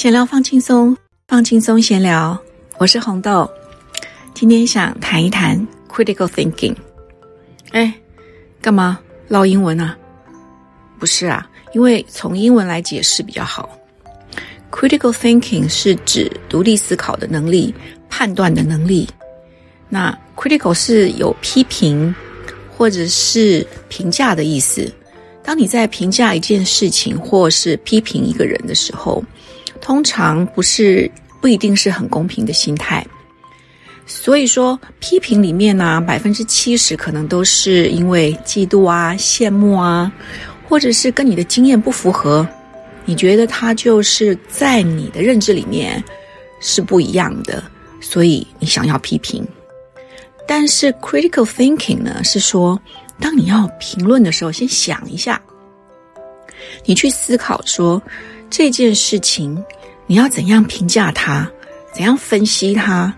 闲聊放轻松，放轻松闲聊。我是红豆，今天想谈一谈 critical thinking。哎，干嘛唠英文啊？不是啊，因为从英文来解释比较好。critical thinking 是指独立思考的能力、判断的能力。那 critical 是有批评或者是评价的意思。当你在评价一件事情或是批评一个人的时候，通常不是不一定是很公平的心态，所以说批评里面呢，百分之七十可能都是因为嫉妒啊、羡慕啊，或者是跟你的经验不符合，你觉得他就是在你的认知里面是不一样的，所以你想要批评。但是 critical thinking 呢，是说当你要评论的时候，先想一下，你去思考说。这件事情，你要怎样评价它，怎样分析它，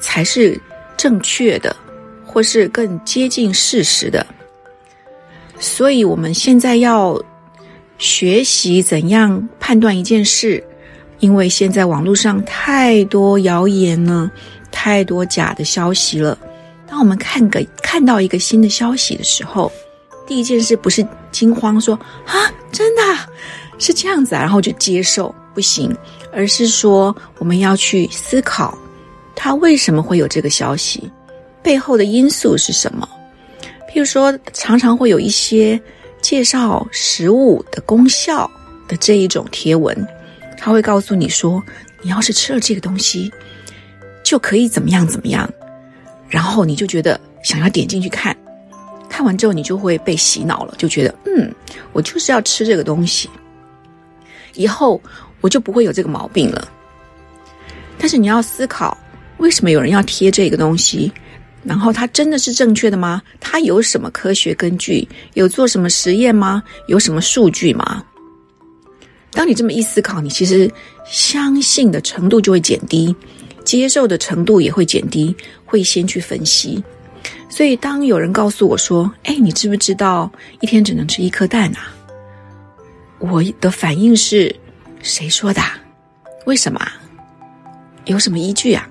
才是正确的，或是更接近事实的。所以，我们现在要学习怎样判断一件事，因为现在网络上太多谣言了，太多假的消息了。当我们看个看到一个新的消息的时候，第一件事不是惊慌说啊，真的。是这样子啊，然后就接受不行，而是说我们要去思考，他为什么会有这个消息，背后的因素是什么？譬如说，常常会有一些介绍食物的功效的这一种贴文，他会告诉你说，你要是吃了这个东西，就可以怎么样怎么样，然后你就觉得想要点进去看，看完之后你就会被洗脑了，就觉得嗯，我就是要吃这个东西。以后我就不会有这个毛病了。但是你要思考，为什么有人要贴这个东西？然后它真的是正确的吗？它有什么科学根据？有做什么实验吗？有什么数据吗？当你这么一思考，你其实相信的程度就会减低，接受的程度也会减低，会先去分析。所以，当有人告诉我说：“哎，你知不知道一天只能吃一颗蛋啊？”我的反应是，谁说的？为什么？有什么依据啊？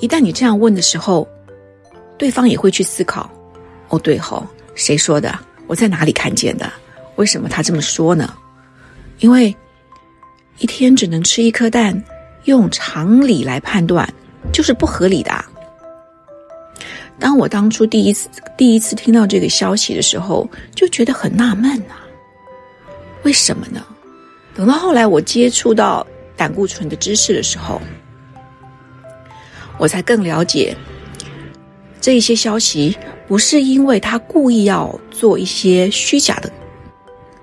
一旦你这样问的时候，对方也会去思考。哦，对吼，谁说的？我在哪里看见的？为什么他这么说呢？因为一天只能吃一颗蛋，用常理来判断，就是不合理的。当我当初第一次第一次听到这个消息的时候，就觉得很纳闷呐。为什么呢？等到后来我接触到胆固醇的知识的时候，我才更了解这一些消息不是因为他故意要做一些虚假的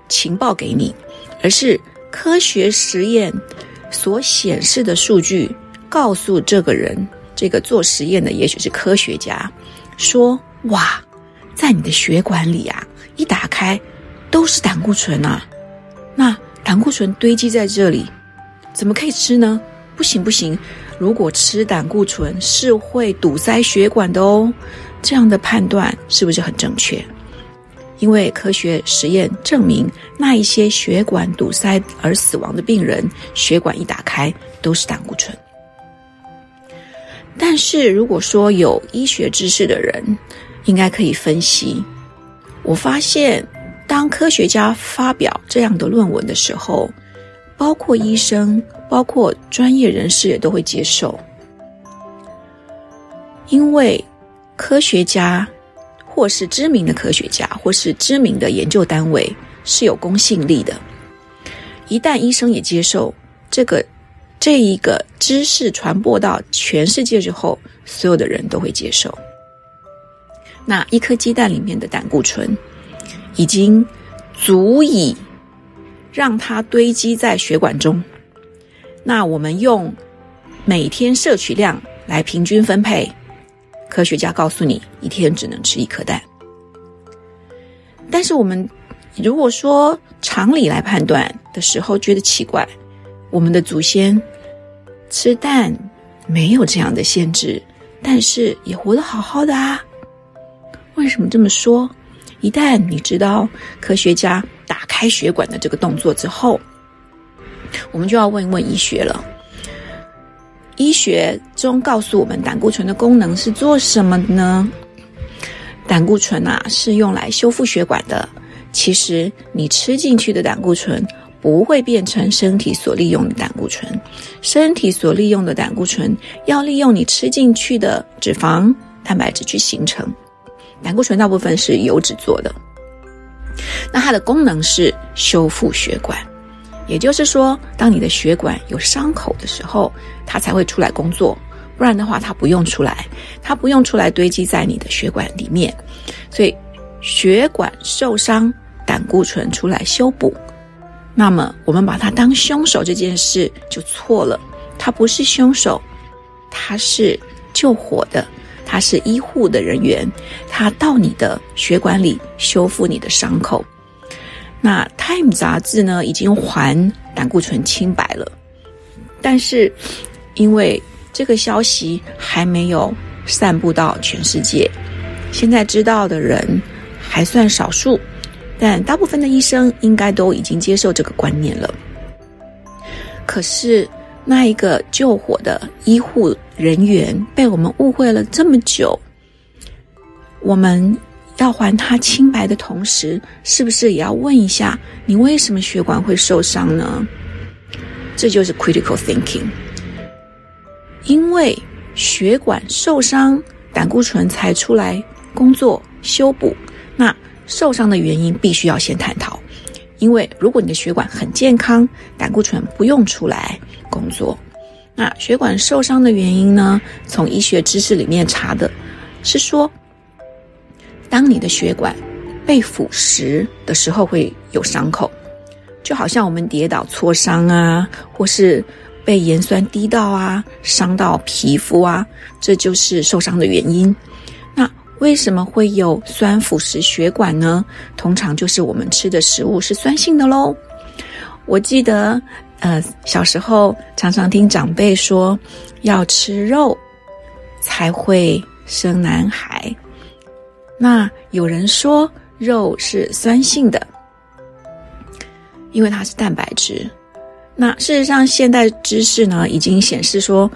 情报给你，而是科学实验所显示的数据告诉这个人，这个做实验的也许是科学家，说哇，在你的血管里啊，一打开都是胆固醇啊。那胆固醇堆积在这里，怎么可以吃呢？不行不行，如果吃胆固醇是会堵塞血管的哦。这样的判断是不是很正确？因为科学实验证明，那一些血管堵塞而死亡的病人，血管一打开都是胆固醇。但是如果说有医学知识的人，应该可以分析。我发现。当科学家发表这样的论文的时候，包括医生、包括专业人士也都会接受，因为科学家或是知名的科学家或是知名的研究单位是有公信力的。一旦医生也接受这个这一个知识传播到全世界之后，所有的人都会接受。那一颗鸡蛋里面的胆固醇。已经足以让它堆积在血管中。那我们用每天摄取量来平均分配。科学家告诉你，一天只能吃一颗蛋。但是我们如果说常理来判断的时候，觉得奇怪，我们的祖先吃蛋没有这样的限制，但是也活得好好的啊。为什么这么说？一旦你知道科学家打开血管的这个动作之后，我们就要问一问医学了。医学中告诉我们，胆固醇的功能是做什么呢？胆固醇啊，是用来修复血管的。其实，你吃进去的胆固醇不会变成身体所利用的胆固醇，身体所利用的胆固醇要利用你吃进去的脂肪、蛋白质去形成。胆固醇大部分是油脂做的，那它的功能是修复血管。也就是说，当你的血管有伤口的时候，它才会出来工作，不然的话，它不用出来，它不用出来堆积在你的血管里面。所以，血管受伤，胆固醇出来修补。那么，我们把它当凶手这件事就错了，它不是凶手，它是救火的，它是医护的人员，他到你的血管里修复你的伤口。那《Time》杂志呢，已经还胆固醇清白了，但是因为这个消息还没有散布到全世界，现在知道的人还算少数，但大部分的医生应该都已经接受这个观念了。可是那一个救火的医护人员被我们误会了这么久，我们。要还他清白的同时，是不是也要问一下你为什么血管会受伤呢？这就是 critical thinking。因为血管受伤，胆固醇才出来工作修补。那受伤的原因必须要先探讨。因为如果你的血管很健康，胆固醇不用出来工作。那血管受伤的原因呢？从医学知识里面查的是说。当你的血管被腐蚀的时候，会有伤口，就好像我们跌倒挫伤啊，或是被盐酸滴到啊，伤到皮肤啊，这就是受伤的原因。那为什么会有酸腐蚀血管呢？通常就是我们吃的食物是酸性的喽。我记得，呃，小时候常常听长辈说，要吃肉才会生男孩。那有人说肉是酸性的，因为它是蛋白质。那事实上，现代知识呢已经显示说，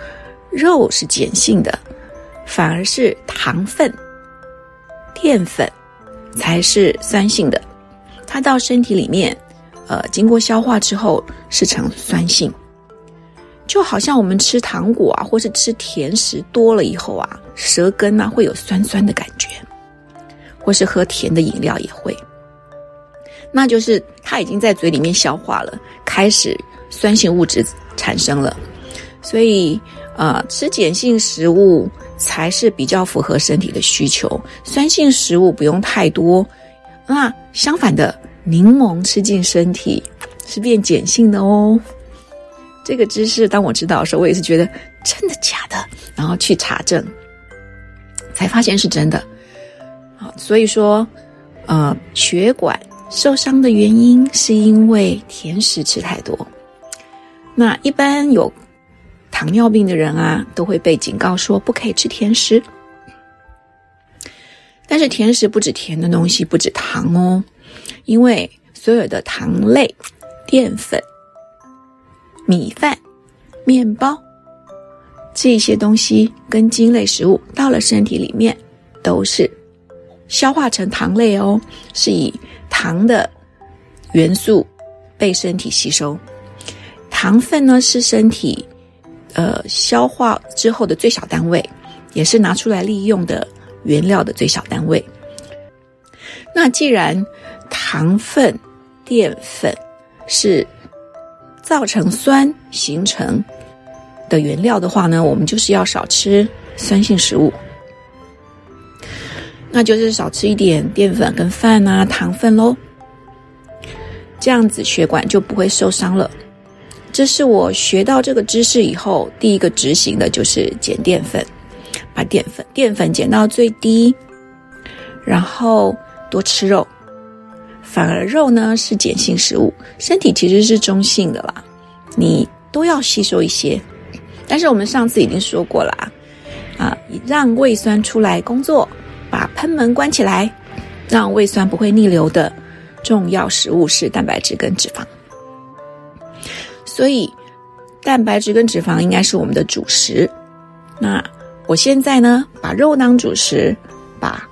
肉是碱性的，反而是糖分、淀粉才是酸性的。它到身体里面，呃，经过消化之后是呈酸性。就好像我们吃糖果啊，或是吃甜食多了以后啊，舌根啊会有酸酸的感觉。或是喝甜的饮料也会，那就是它已经在嘴里面消化了，开始酸性物质产生了，所以呃，吃碱性食物才是比较符合身体的需求，酸性食物不用太多。那相反的，柠檬吃进身体是变碱性的哦。这个知识当我知道的时候，我也是觉得真的假的，然后去查证，才发现是真的。好所以说，呃，血管受伤的原因是因为甜食吃太多。那一般有糖尿病的人啊，都会被警告说不可以吃甜食。但是甜食不止甜的东西，不止糖哦，因为所有的糖类、淀粉、米饭、面包这些东西跟精类食物到了身体里面都是。消化成糖类哦，是以糖的元素被身体吸收。糖分呢是身体呃消化之后的最小单位，也是拿出来利用的原料的最小单位。那既然糖分、淀粉是造成酸形成的原料的话呢，我们就是要少吃酸性食物。那就是少吃一点淀粉跟饭啊，糖分喽。这样子血管就不会受伤了。这是我学到这个知识以后第一个执行的，就是减淀粉，把淀粉淀粉减到最低，然后多吃肉。反而肉呢是碱性食物，身体其实是中性的啦，你都要吸收一些。但是我们上次已经说过了啊，啊让胃酸出来工作。把喷门关起来，让胃酸不会逆流的重要食物是蛋白质跟脂肪。所以蛋白质跟脂肪应该是我们的主食。那我现在呢，把肉当主食，把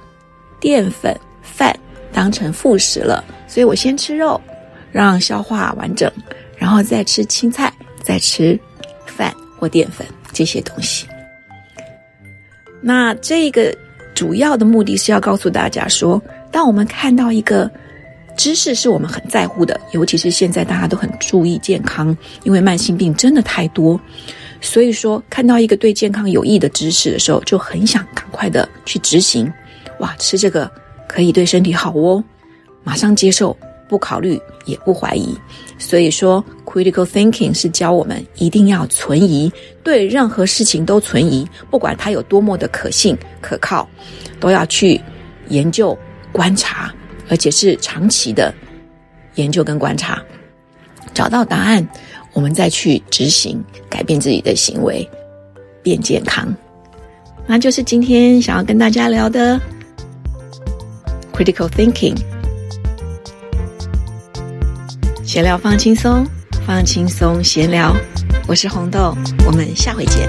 淀粉饭当成副食了。所以我先吃肉，让消化完整，然后再吃青菜，再吃饭或淀粉这些东西。那这个主要的目的是要告诉大家说，当我们看到一个知识是我们很在乎的，尤其是现在大家都很注意健康，因为慢性病真的太多，所以说看到一个对健康有益的知识的时候，就很想赶快的去执行。哇，吃这个可以对身体好哦，马上接受。不考虑也不怀疑，所以说 critical thinking 是教我们一定要存疑，对任何事情都存疑，不管它有多么的可信可靠，都要去研究观察，而且是长期的研究跟观察，找到答案，我们再去执行，改变自己的行为，变健康。那就是今天想要跟大家聊的 critical thinking。闲聊放轻松，放轻松闲聊，我是红豆，我们下回见。